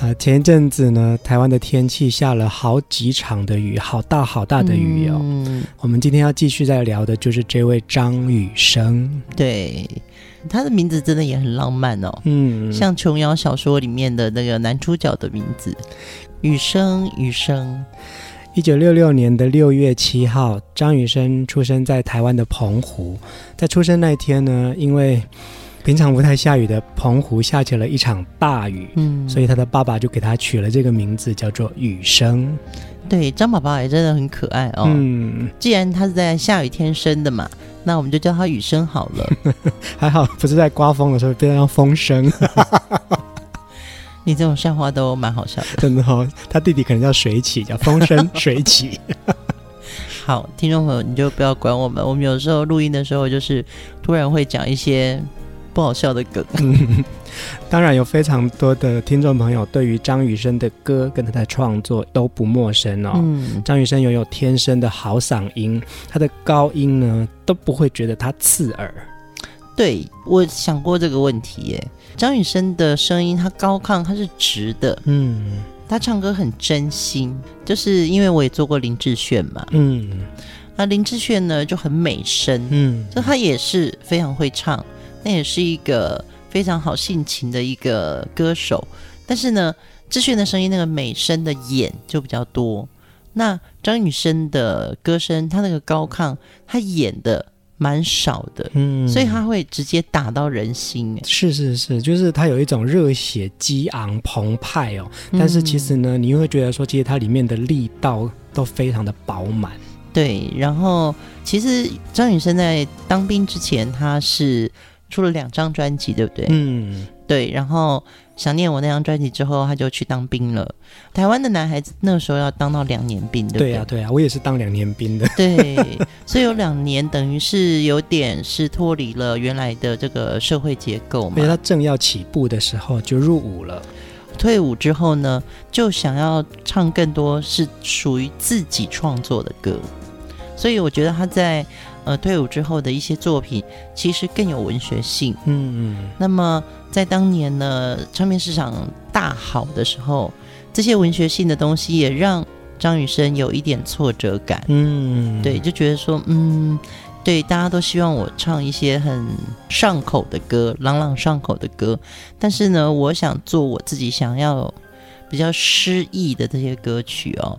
呃，前一阵子呢，台湾的天气下了好几场的雨，好大好大的雨哦。嗯，我们今天要继续在聊的就是这位张雨生，对，他的名字真的也很浪漫哦。嗯，像琼瑶小说里面的那个男主角的名字，雨生，雨生。一九六六年的六月七号，张雨生出生在台湾的澎湖。在出生那天呢，因为平常不太下雨的澎湖下起了一场大雨，嗯，所以他的爸爸就给他取了这个名字，叫做雨生。对，张宝宝也真的很可爱哦。嗯，既然他是在下雨天生的嘛，那我们就叫他雨生好了。还好不是在刮风的时候，变成风声。你这种笑话都蛮好笑的，真的哦。他弟弟可能叫水起，叫风生 水起。好，听众朋友，你就不要管我们。我们有时候录音的时候，就是突然会讲一些。不好笑的梗，嗯，当然有非常多的听众朋友对于张雨生的歌跟他的创作都不陌生哦。嗯，张雨生拥有天生的好嗓音，他的高音呢都不会觉得他刺耳。对，我想过这个问题耶，张雨生的声音他高亢，他是直的，嗯，他唱歌很真心，就是因为我也做过林志炫嘛，嗯，那林志炫呢就很美声，嗯，所以他也是非常会唱。那也是一个非常好性情的一个歌手，但是呢，志炫的声音那个美声的演就比较多。那张雨生的歌声，他那个高亢，他演的蛮少的，嗯，所以他会直接打到人心。是是是，就是他有一种热血激昂澎湃哦，但是其实呢，你又会觉得说，其实他里面的力道都非常的饱满。对，然后其实张雨生在当兵之前，他是。出了两张专辑，对不对？嗯，对。然后想念我那张专辑之后，他就去当兵了。台湾的男孩子那时候要当到两年兵，对不对？对啊，对啊，我也是当两年兵的。对，所以有两年等于是有点是脱离了原来的这个社会结构嘛。因为他正要起步的时候就入伍了。退伍之后呢，就想要唱更多是属于自己创作的歌。所以我觉得他在。呃，退伍之后的一些作品其实更有文学性。嗯嗯。那么在当年呢，唱片市场大好的时候，这些文学性的东西也让张雨生有一点挫折感。嗯。对，就觉得说，嗯，对，大家都希望我唱一些很上口的歌，朗朗上口的歌。但是呢，我想做我自己想要比较诗意的这些歌曲哦。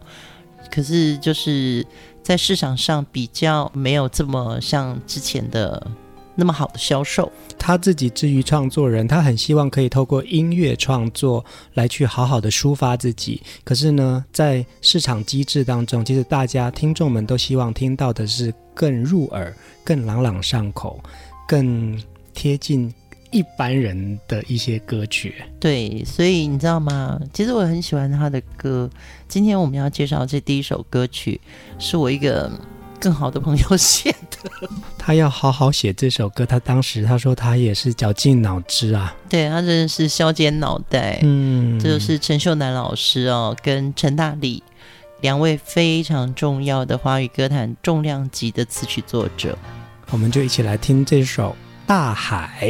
可是就是。在市场上比较没有这么像之前的那么好的销售。他自己至于创作人，他很希望可以透过音乐创作来去好好的抒发自己。可是呢，在市场机制当中，其实大家听众们都希望听到的是更入耳、更朗朗上口、更贴近。一般人的一些歌曲，对，所以你知道吗？其实我很喜欢他的歌。今天我们要介绍这第一首歌曲，是我一个更好的朋友写的。他要好好写这首歌，他当时他说他也是绞尽脑汁啊。对，他真的是削尖脑袋。嗯，这就是陈秀楠老师哦，跟陈大力两位非常重要的华语歌坛重量级的词曲作者。我们就一起来听这首《大海》。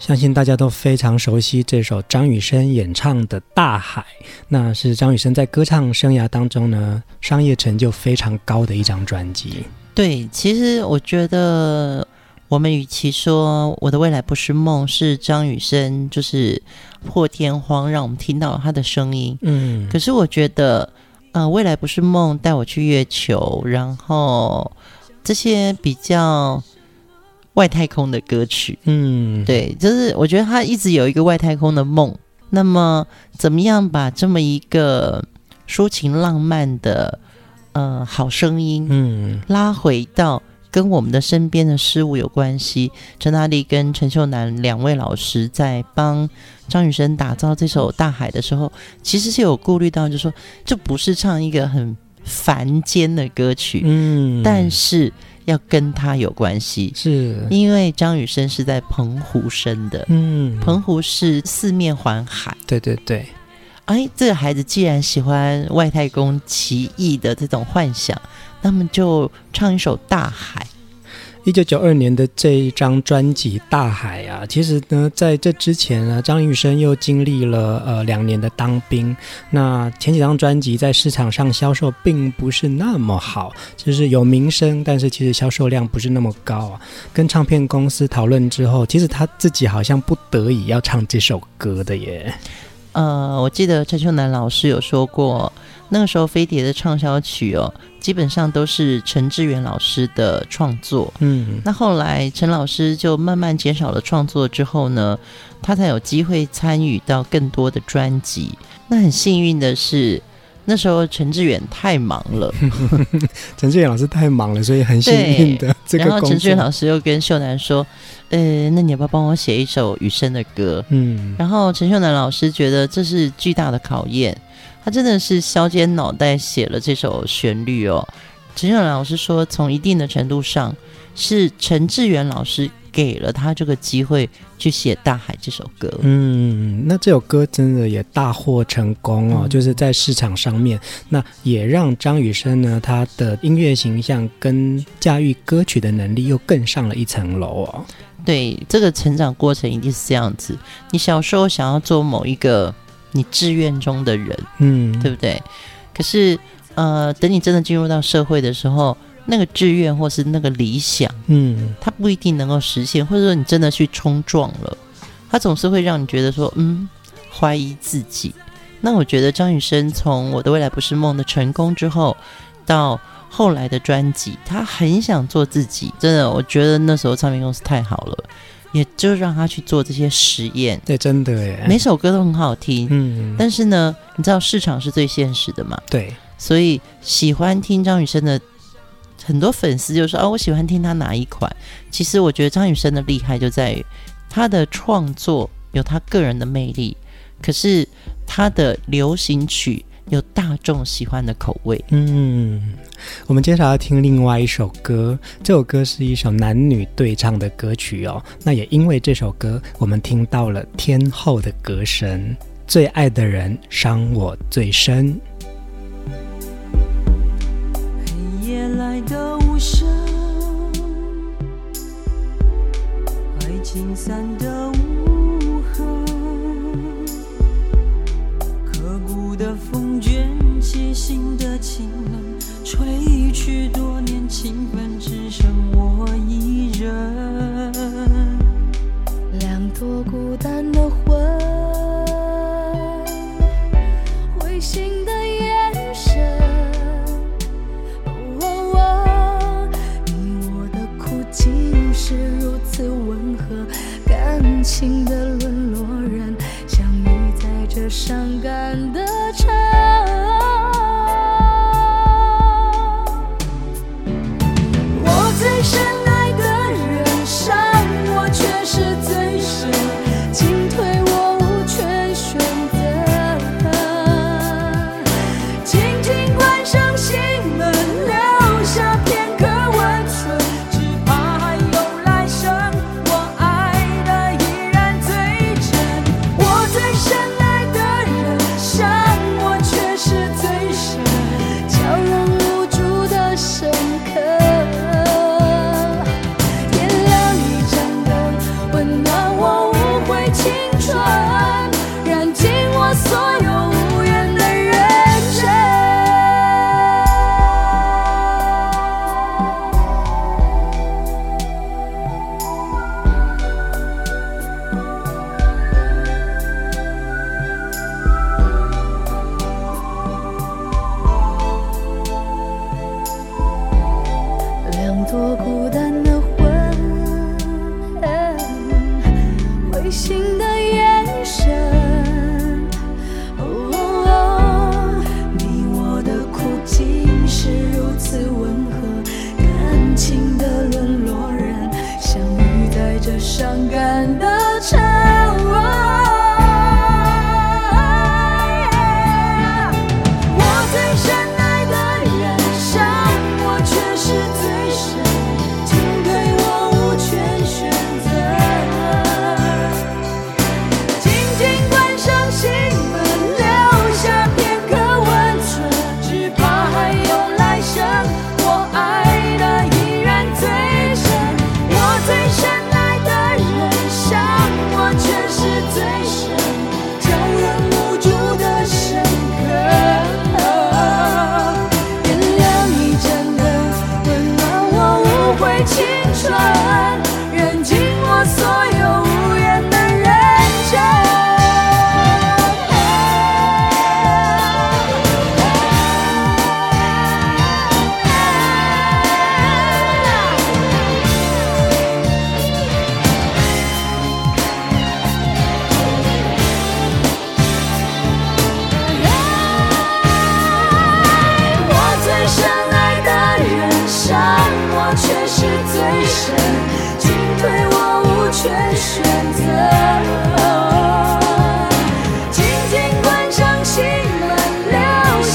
相信大家都非常熟悉这首张雨生演唱的《大海》，那是张雨生在歌唱生涯当中呢，商业成就非常高的一张专辑。对，其实我觉得我们与其说我的未来不是梦，是张雨生就是破天荒让我们听到他的声音。嗯，可是我觉得，呃，未来不是梦，带我去月球，然后这些比较。外太空的歌曲，嗯，对，就是我觉得他一直有一个外太空的梦。那么，怎么样把这么一个抒情浪漫的呃好声音，嗯，拉回到跟我们的身边的事物有关系？陈大力跟陈秀楠两位老师在帮张雨生打造这首《大海》的时候，其实是有顾虑到，就是说这不是唱一个很凡间的歌曲，嗯，但是。要跟他有关系，是因为张雨生是在澎湖生的，嗯，澎湖是四面环海，对对对。哎，这个孩子既然喜欢外太空奇异的这种幻想，那么就唱一首《大海》。一九九二年的这一张专辑《大海》啊，其实呢，在这之前呢，张雨生又经历了呃两年的当兵。那前几张专辑在市场上销售并不是那么好，就是有名声，但是其实销售量不是那么高啊。跟唱片公司讨论之后，其实他自己好像不得已要唱这首歌的耶。呃，我记得陈秀男老师有说过，那个时候飞碟的畅销曲哦，基本上都是陈志远老师的创作。嗯，那后来陈老师就慢慢减少了创作之后呢，他才有机会参与到更多的专辑。那很幸运的是。那时候陈志远太忙了，陈志远老师太忙了，所以很幸运的这个。然后陈志远老师又跟秀男说：“呃，那你要不要帮我写一首雨生的歌？”嗯，然后陈秀男老师觉得这是巨大的考验，他真的是削尖脑袋写了这首旋律哦。陈秀男老师说，从一定的程度上，是陈志远老师。给了他这个机会去写《大海》这首歌，嗯，那这首歌真的也大获成功哦，嗯、就是在市场上面，那也让张雨生呢，他的音乐形象跟驾驭歌曲的能力又更上了一层楼哦。对，这个成长过程一定是这样子。你小时候想要做某一个你志愿中的人，嗯，对不对？可是，呃，等你真的进入到社会的时候。那个志愿或是那个理想，嗯，它不一定能够实现，或者说你真的去冲撞了，它总是会让你觉得说，嗯，怀疑自己。那我觉得张雨生从《我的未来不是梦》的成功之后，到后来的专辑，他很想做自己，真的，我觉得那时候唱片公司太好了，也就让他去做这些实验。对，真的耶，每首歌都很好听，嗯，但是呢，你知道市场是最现实的嘛？对，所以喜欢听张雨生的。很多粉丝就说：“哦，我喜欢听他哪一款？”其实我觉得张雨生的厉害就在于他的创作有他个人的魅力，可是他的流行曲有大众喜欢的口味。嗯，我们接下来要听另外一首歌，这首歌是一首男女对唱的歌曲哦。那也因为这首歌，我们听到了天后的歌声，最爱的人伤我最深夜来。的无声，爱情散的无的风卷起心的清冷，吹去多年情分，只剩我一人，两朵孤单的魂。灰心的眼神。你我的哭泣是如此温和，感情的沦落人，相遇在这伤感的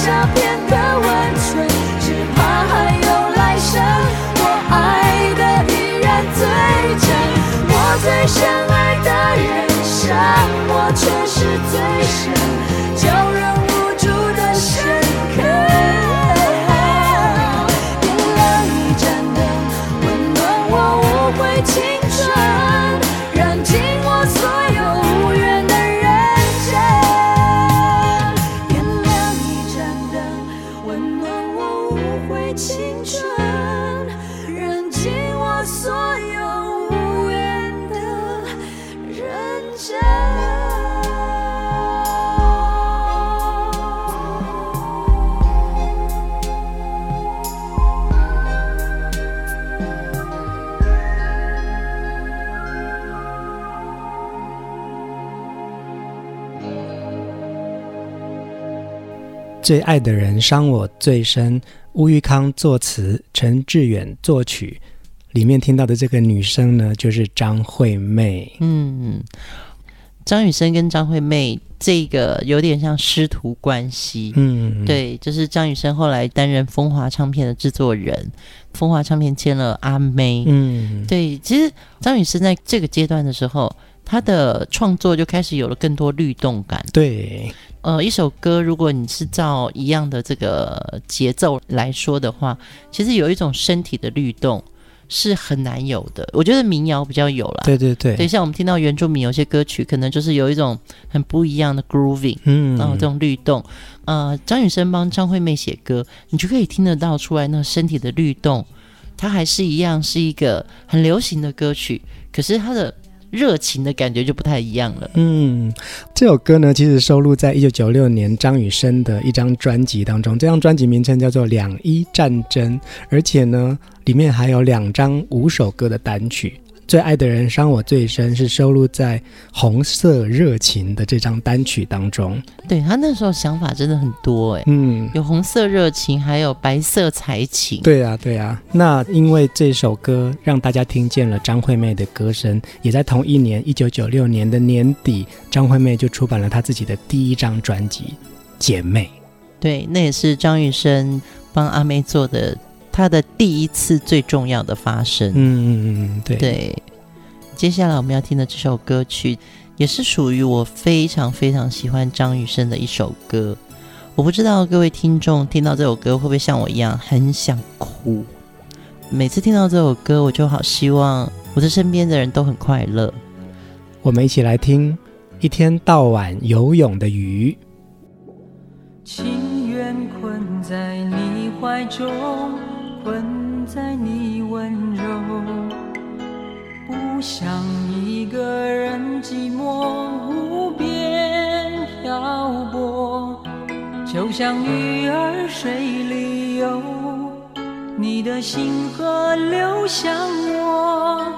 shall be 最爱的人伤我最深，乌玉康作词，陈志远作曲。里面听到的这个女生呢，就是张惠妹。嗯，张雨生跟张惠妹这个有点像师徒关系。嗯，对，就是张雨生后来担任风华唱片的制作人，风华唱片签了阿妹。嗯，对，其实张雨生在这个阶段的时候，他的创作就开始有了更多律动感。对。呃，一首歌，如果你是照一样的这个节奏来说的话，其实有一种身体的律动是很难有的。我觉得民谣比较有啦。对对对。对，像我们听到原住民有些歌曲，可能就是有一种很不一样的 grooving，嗯，然后这种律动。呃，张雨生帮张惠妹写歌，你就可以听得到出来那身体的律动，它还是一样是一个很流行的歌曲，可是它的。热情的感觉就不太一样了。嗯，这首歌呢，其实收录在一九九六年张雨生的一张专辑当中。这张专辑名称叫做《两伊战争》，而且呢，里面还有两张五首歌的单曲。最爱的人伤我最深，是收录在《红色热情》的这张单曲当中。对，他那时候想法真的很多哎，嗯，有红色热情，还有白色才情。对啊，对啊。那因为这首歌让大家听见了张惠妹的歌声，也在同一年一九九六年的年底，张惠妹就出版了她自己的第一张专辑《姐妹》。对，那也是张雨生帮阿妹做的。他的第一次最重要的发生，嗯嗯嗯，对对。接下来我们要听的这首歌曲，也是属于我非常非常喜欢张雨生的一首歌。我不知道各位听众听到这首歌会不会像我一样很想哭。每次听到这首歌，我就好希望我的身边的人都很快乐。我们一起来听《一天到晚游泳的鱼》。情愿困在你怀中。困在你温柔，不想一个人寂寞无边漂泊，就像鱼儿水里游，你的心河流向我，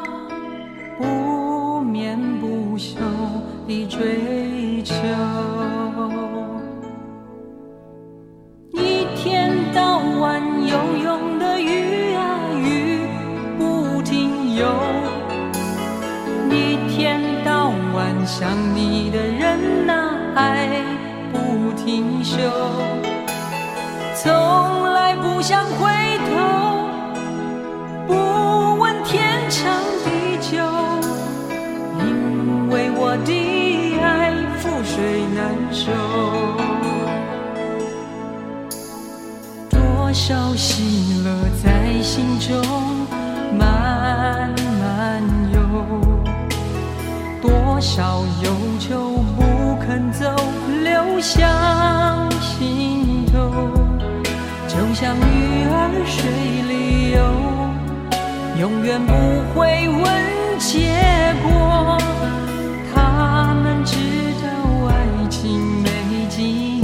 不眠不休的追求。一天到晚游泳天到晚想你的人啊，爱不停休。从来不想回头，不问天长地久，因为我的爱覆水难收。多少喜乐在心中多少忧愁不肯走，流向心头。就像鱼儿水里游，永远不会问结果。他们知道爱情没尽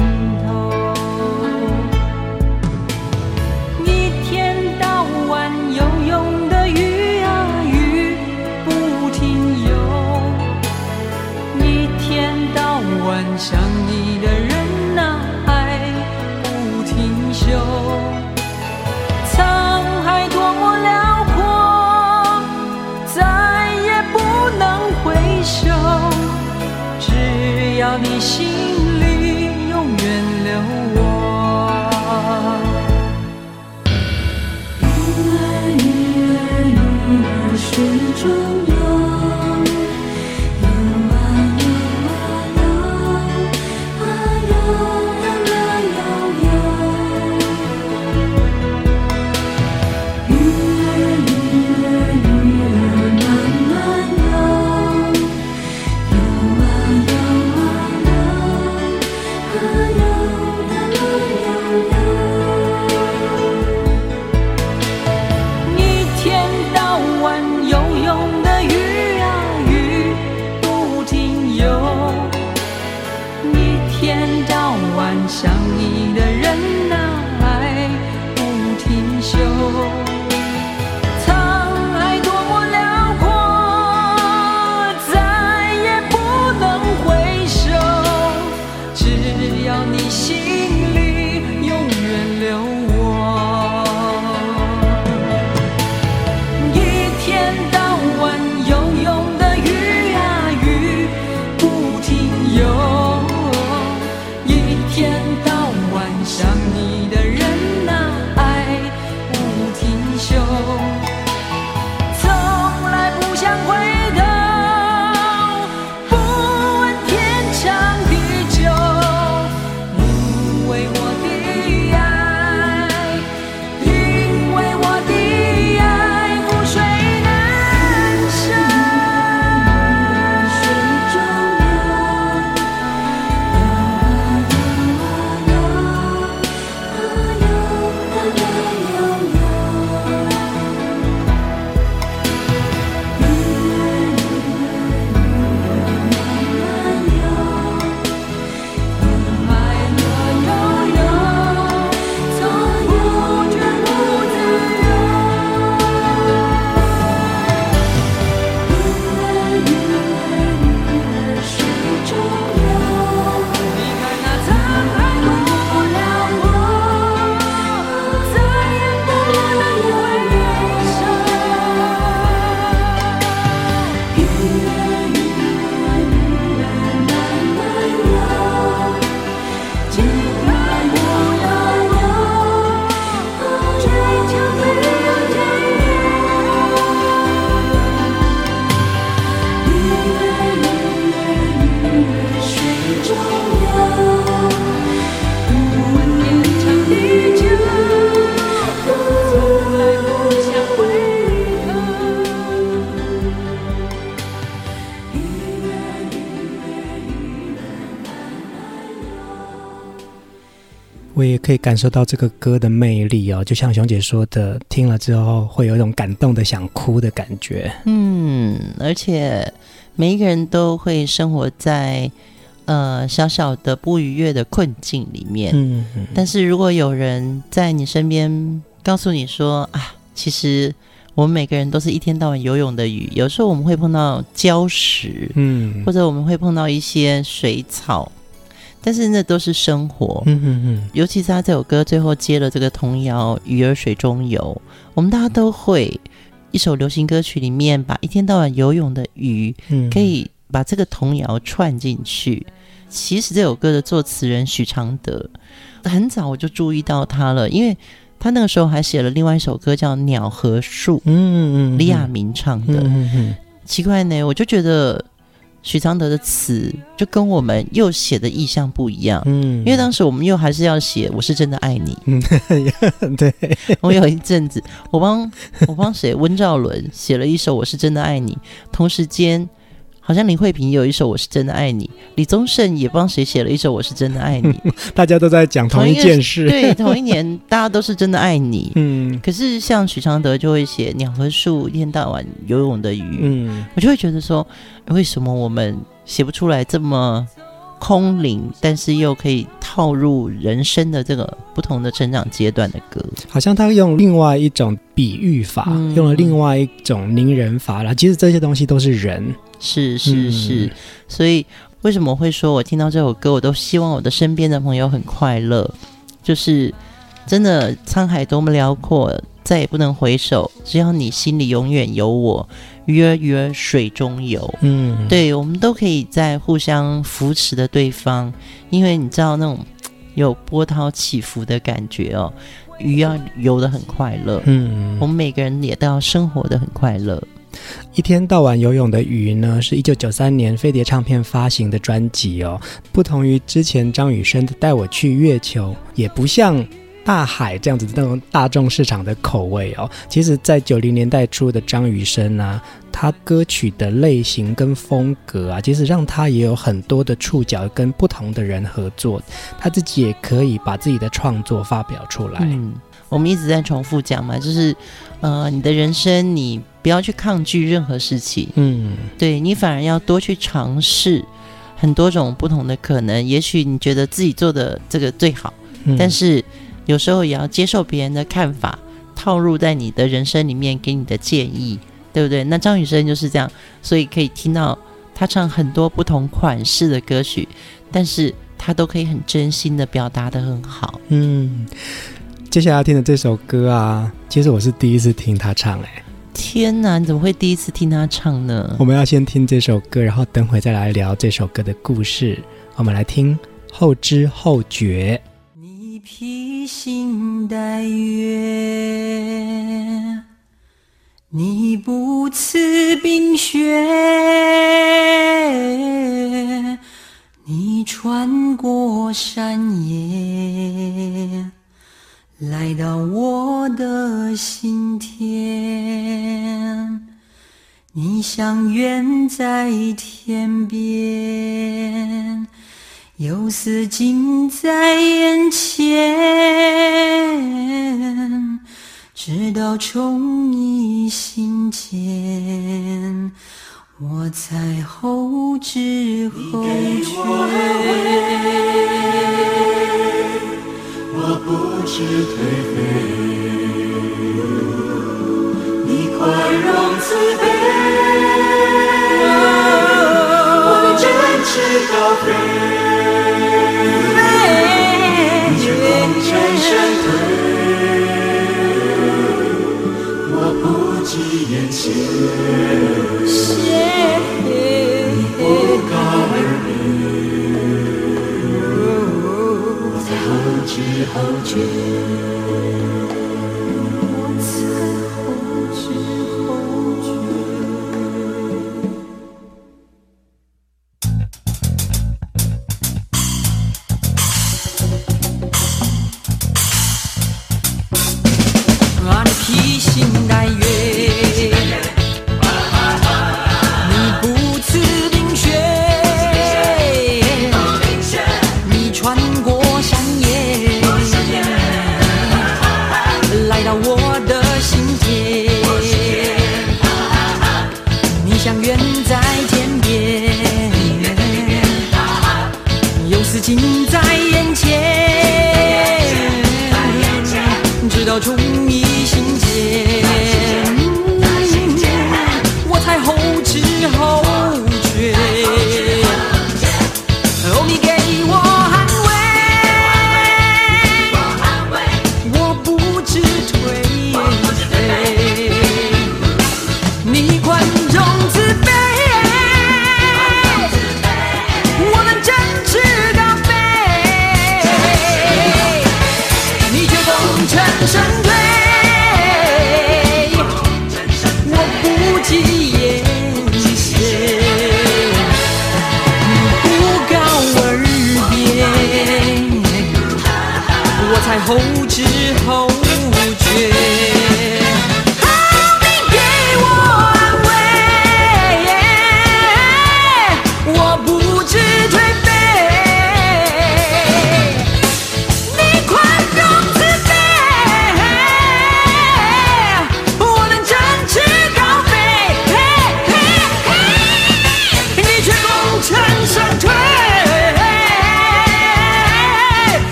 可以感受到这个歌的魅力哦，就像熊姐说的，听了之后会有一种感动的想哭的感觉。嗯，而且每一个人都会生活在呃小小的不愉悦的困境里面。嗯，嗯，但是如果有人在你身边告诉你说啊，其实我们每个人都是一天到晚游泳的鱼，有时候我们会碰到礁石，嗯，或者我们会碰到一些水草。但是那都是生活，嗯嗯嗯。尤其是他这首歌最后接了这个童谣《鱼儿水中游》，我们大家都会一首流行歌曲里面把一天到晚游泳的鱼，可以把这个童谣串进去。其实这首歌的作词人许常德，很早我就注意到他了，因为他那个时候还写了另外一首歌叫《鸟和树》，嗯嗯，李亚明唱的。嗯嗯。奇怪呢，我就觉得。许常德的词就跟我们又写的意象不一样，嗯，因为当时我们又还是要写我是真的爱你，嗯，对，我有一阵子我帮我帮谁？温兆伦写了一首我是真的爱你，同时间好像林慧萍也有一首《我是真的爱你》，李宗盛也帮谁写了一首《我是真的爱你》，大家都在讲同一件事。对，同一年 大家都是真的爱你。嗯，可是像许常德就会写《鸟和树》，一天到晚游泳的鱼。嗯，我就会觉得说，为什么我们写不出来这么？空灵，但是又可以套入人生的这个不同的成长阶段的歌，好像他用另外一种比喻法，嗯、用了另外一种拟人法啦。其实这些东西都是人，是是是。嗯、所以为什么会说我听到这首歌，我都希望我的身边的朋友很快乐？就是真的，沧海多么辽阔，再也不能回首，只要你心里永远有我。鱼儿鱼儿水中游，嗯，对，我们都可以在互相扶持的对方，因为你知道那种有波涛起伏的感觉哦，鱼要游得很快乐，嗯，我们每个人也都要生活得很快乐。一天到晚游泳的鱼呢，是一九九三年飞碟唱片发行的专辑哦，不同于之前张雨生的《带我去月球》，也不像。大海这样子那种大众市场的口味哦，其实，在九零年代初的张雨生啊，他歌曲的类型跟风格啊，其实让他也有很多的触角跟不同的人合作，他自己也可以把自己的创作发表出来。嗯，我们一直在重复讲嘛，就是呃，你的人生你不要去抗拒任何事情，嗯，对，你反而要多去尝试很多种不同的可能。也许你觉得自己做的这个最好，嗯，但是。有时候也要接受别人的看法，套入在你的人生里面，给你的建议，对不对？那张雨生就是这样，所以可以听到他唱很多不同款式的歌曲，但是他都可以很真心的表达得很好。嗯，接下来要听的这首歌啊，其实我是第一次听他唱，哎，天哪，你怎么会第一次听他唱呢？我们要先听这首歌，然后等会再来聊这首歌的故事。我们来听后知后觉。你披星戴月，你不辞冰雪，你穿过山野，来到我的心田，你像远在天边。又似近在眼前，直到宠溺心间，我才后知后觉。我不知颓废，你宽容慈悲，我能展翅高飞。眼前，后觉。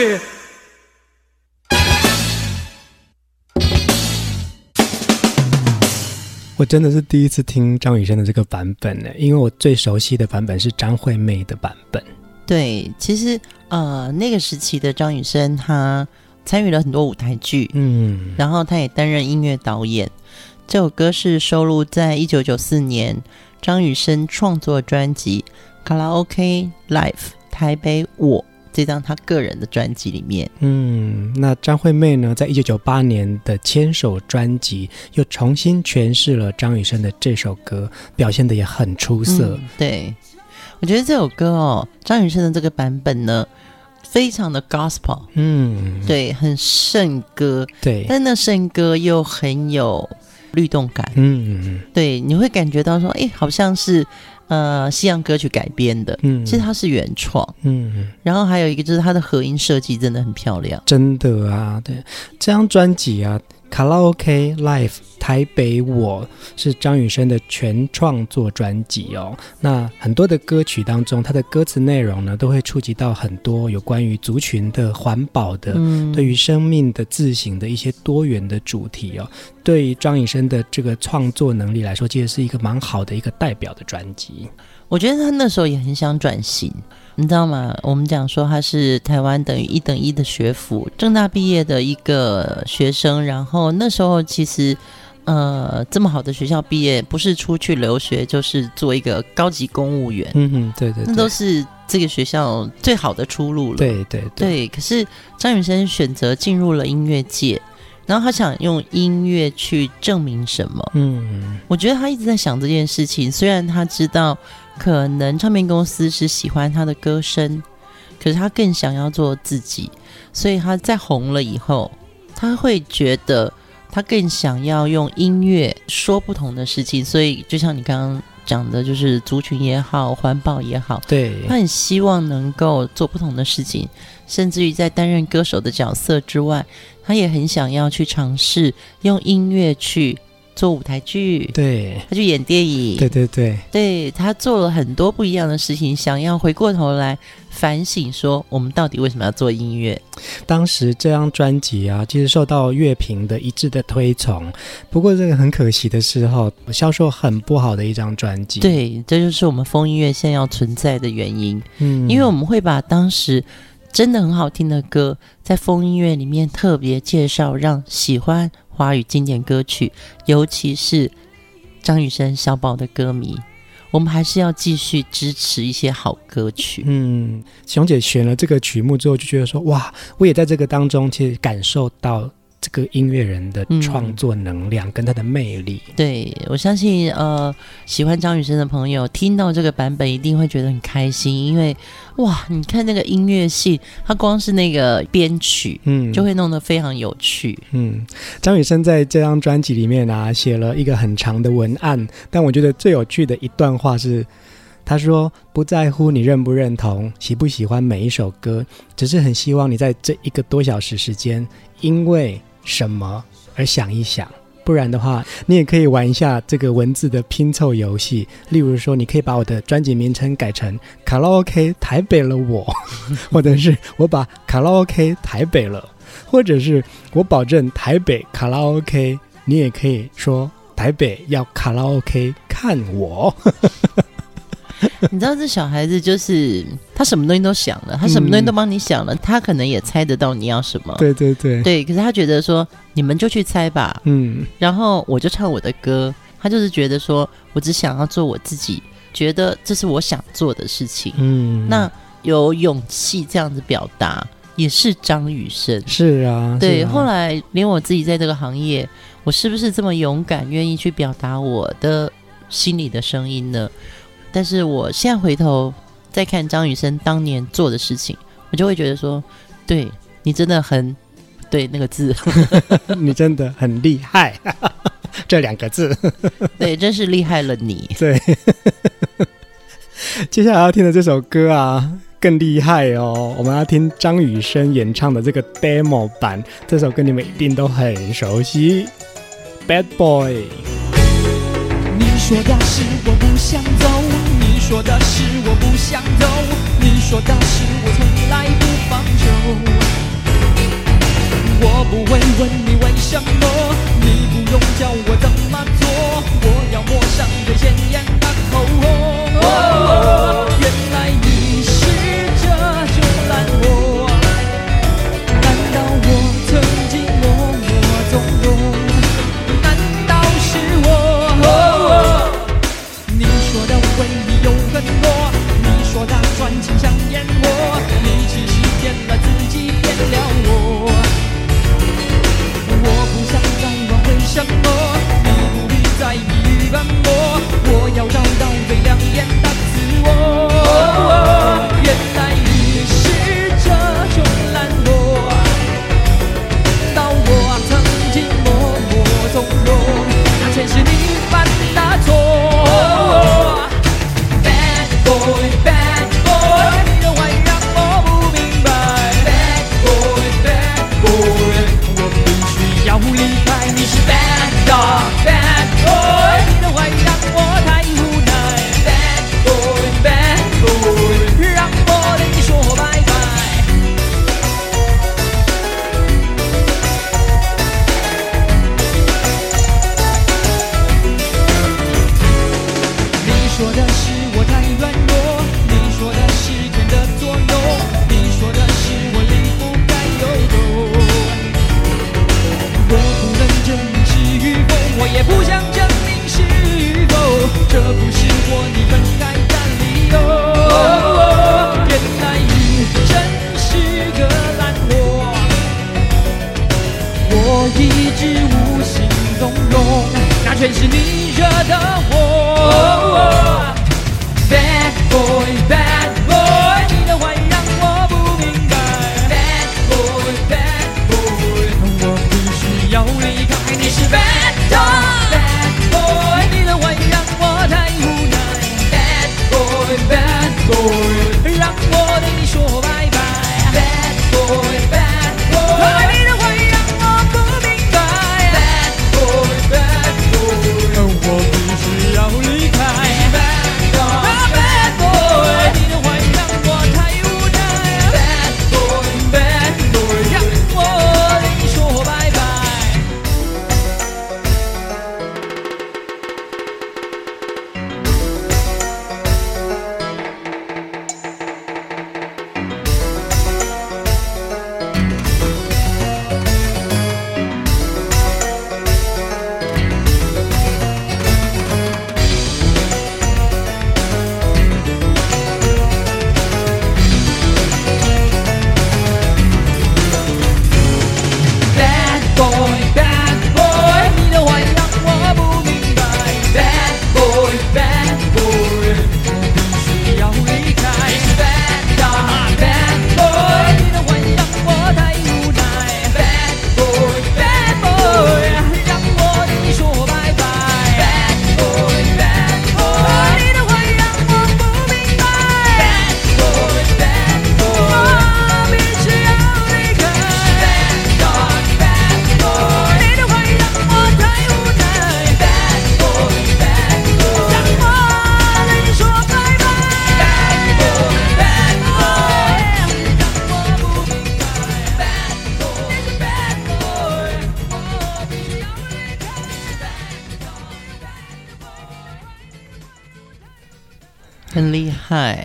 去。我真的是第一次听张雨生的这个版本呢，因为我最熟悉的版本是张惠妹的版本。对，其实呃，那个时期的张雨生，他参与了很多舞台剧，嗯，然后他也担任音乐导演。这首歌是收录在一九九四年张雨生创作专辑《卡拉 OK Life 台北我》。这张他个人的专辑里面，嗯，那张惠妹呢，在一九九八年的《牵手》专辑又重新诠释了张雨生的这首歌，表现的也很出色。嗯、对，我觉得这首歌哦，张雨生的这个版本呢，非常的 gospel，嗯，对，很圣歌，对，但那圣歌又很有律动感，嗯，对，你会感觉到说，哎，好像是。呃，西洋歌曲改编的，嗯，其实它是原创，嗯，然后还有一个就是它的合音设计真的很漂亮，真的啊，对，这张专辑啊。卡拉 OK Live 台北我是张雨生的全创作专辑哦。那很多的歌曲当中，它的歌词内容呢，都会触及到很多有关于族群的、环保的、嗯、对于生命的自省的一些多元的主题哦。对于张雨生的这个创作能力来说，其实是一个蛮好的一个代表的专辑。我觉得他那时候也很想转型。你知道吗？我们讲说他是台湾等于一等一的学府，政大毕业的一个学生。然后那时候其实，呃，这么好的学校毕业，不是出去留学，就是做一个高级公务员。嗯嗯，对对，对，那都是这个学校最好的出路了。对对对，对。可是张雨生选择进入了音乐界，然后他想用音乐去证明什么？嗯，我觉得他一直在想这件事情。虽然他知道。可能唱片公司是喜欢他的歌声，可是他更想要做自己，所以他在红了以后，他会觉得他更想要用音乐说不同的事情。所以就像你刚刚讲的，就是族群也好，环保也好，对，他很希望能够做不同的事情，甚至于在担任歌手的角色之外，他也很想要去尝试用音乐去。做舞台剧，对，他去演电影，对对对，对，他做了很多不一样的事情，想要回过头来反省，说我们到底为什么要做音乐？当时这张专辑啊，其实受到乐评的一致的推崇，不过这个很可惜的是哈，销售很不好的一张专辑。对，这就是我们风音乐现在要存在的原因。嗯，因为我们会把当时真的很好听的歌，在风音乐里面特别介绍，让喜欢。华语经典歌曲，尤其是张雨生小宝的歌迷，我们还是要继续支持一些好歌曲。嗯，熊姐选了这个曲目之后，就觉得说，哇，我也在这个当中，其实感受到。这个音乐人的创作能量跟他的魅力，嗯、对，我相信，呃，喜欢张雨生的朋友听到这个版本一定会觉得很开心，因为哇，你看那个音乐戏，他光是那个编曲，嗯，就会弄得非常有趣。嗯，张雨生在这张专辑里面啊，写了一个很长的文案，但我觉得最有趣的一段话是，他说：“不在乎你认不认同，喜不喜欢每一首歌，只是很希望你在这一个多小时时间，因为。”什么而想一想，不然的话，你也可以玩一下这个文字的拼凑游戏。例如说，你可以把我的专辑名称改成《卡拉 OK 台北了我》，或者是我把卡拉 OK 台北了，或者是我保证台北卡拉 OK，你也可以说台北要卡拉 OK 看我。你知道这小孩子就是他什么东西都想了，他什么东西都帮你想了，嗯、他可能也猜得到你要什么。对对对，对。可是他觉得说你们就去猜吧，嗯。然后我就唱我的歌，他就是觉得说我只想要做我自己，觉得这是我想做的事情。嗯。那有勇气这样子表达，也是张雨生。是啊。对。啊。后来连我自己在这个行业，我是不是这么勇敢，愿意去表达我的心里的声音呢？但是我现在回头再看张雨生当年做的事情，我就会觉得说，对，你真的很对那个字，你真的很厉害，这两个字，对，真是厉害了你。对，接下来要听的这首歌啊，更厉害哦，我们要听张雨生演唱的这个 demo 版，这首歌你们一定都很熟悉，《Bad Boy》。你说的是我不想走，你说的是我不想走，你说的是我从来不放手。我不会问你为什么，你不用教我怎么做，我要抹上最鲜艳的口红。骗我，你其实骗了自己，骗了我。我不想再挽回什么。Có hay?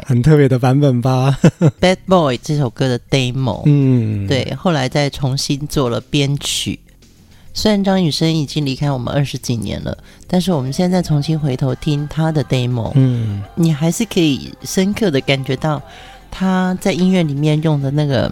很特别的版本吧，《Bad Boy》这首歌的 demo，嗯，对，后来再重新做了编曲。虽然张雨生已经离开我们二十几年了，但是我们现在重新回头听他的 demo，嗯，你还是可以深刻的感觉到他在音乐里面用的那个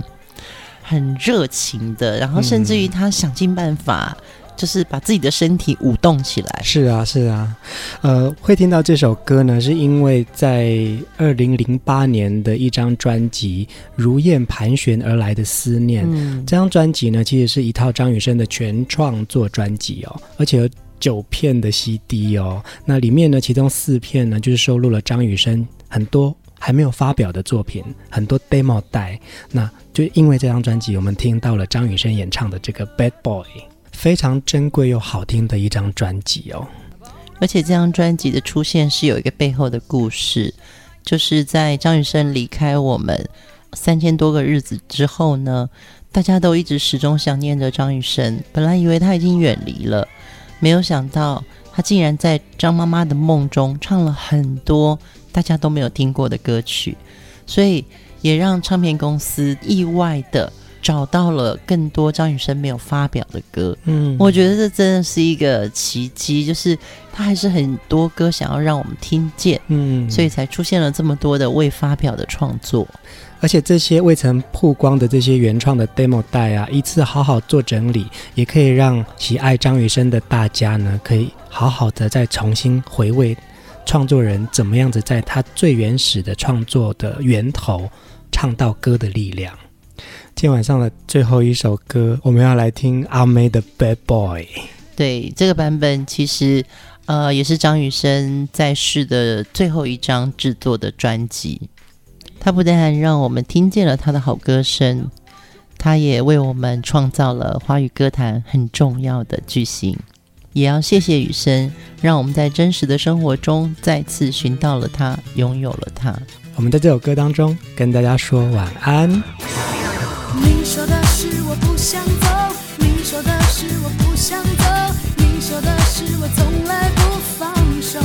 很热情的，然后甚至于他想尽办法。就是把自己的身体舞动起来。是啊，是啊，呃，会听到这首歌呢，是因为在二零零八年的一张专辑《如燕盘旋而来的思念》。嗯，这张专辑呢，其实是一套张雨生的全创作专辑哦，而且有九片的 CD 哦。那里面呢，其中四片呢，就是收录了张雨生很多还没有发表的作品，很多 demo 带。那就因为这张专辑，我们听到了张雨生演唱的这个《Bad Boy》。非常珍贵又好听的一张专辑哦，而且这张专辑的出现是有一个背后的故事，就是在张雨生离开我们三千多个日子之后呢，大家都一直始终想念着张雨生。本来以为他已经远离了，没有想到他竟然在张妈妈的梦中唱了很多大家都没有听过的歌曲，所以也让唱片公司意外的。找到了更多张雨生没有发表的歌，嗯，我觉得这真的是一个奇迹，就是他还是很多歌想要让我们听见，嗯，所以才出现了这么多的未发表的创作，而且这些未曾曝光的这些原创的 demo 带啊，一次好好做整理，也可以让喜爱张雨生的大家呢，可以好好的再重新回味创作人怎么样子在他最原始的创作的源头唱到歌的力量。今天晚上的最后一首歌，我们要来听阿妹的《Bad Boy》。对，这个版本其实呃也是张雨生在世的最后一张制作的专辑。他不但让我们听见了他的好歌声，他也为我们创造了华语歌坛很重要的巨星。也要谢谢雨生，让我们在真实的生活中再次寻到了他，拥有了他。我们在这首歌当中跟大家说晚安。你说的是我不想走，你说的是我不想走，你说的是我从来不放手。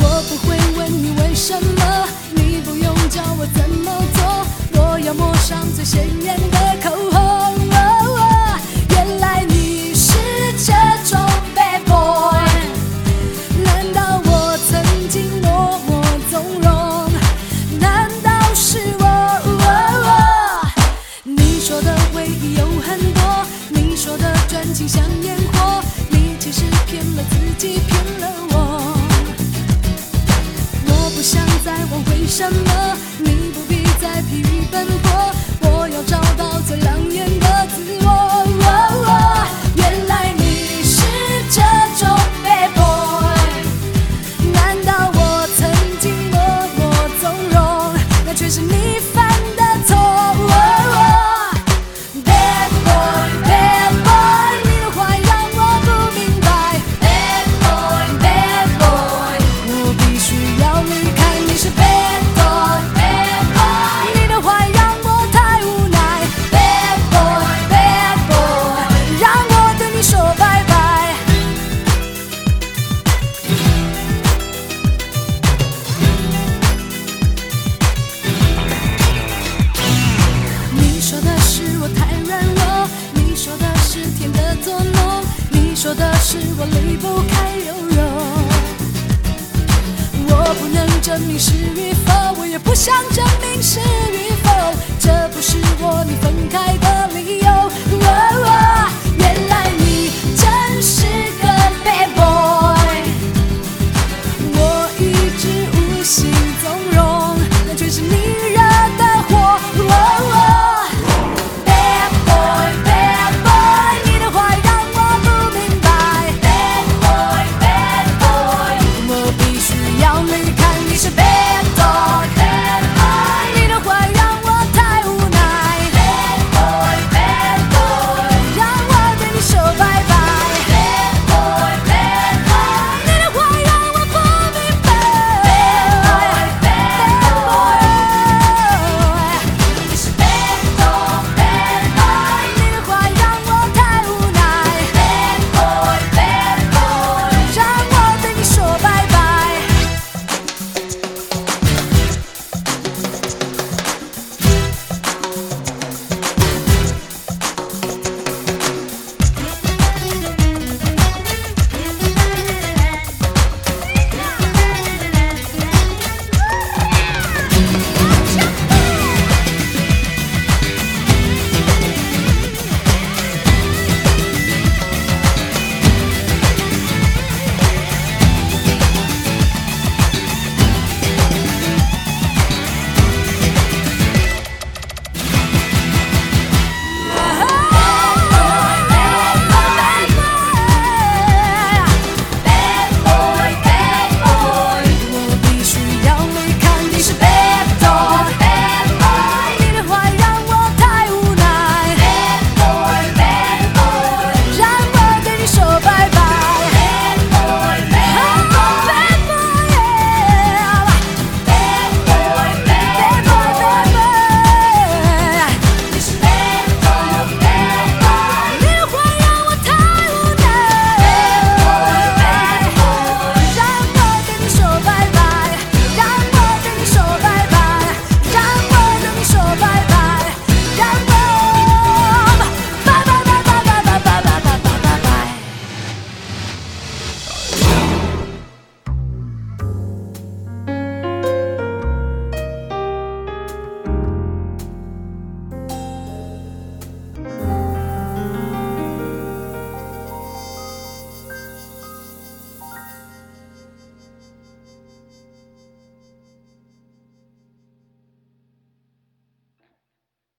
我不会问你为什么，你不用教我怎么做，我要抹上最鲜艳是与否，我也不想证明是与否，这不是我你分开的。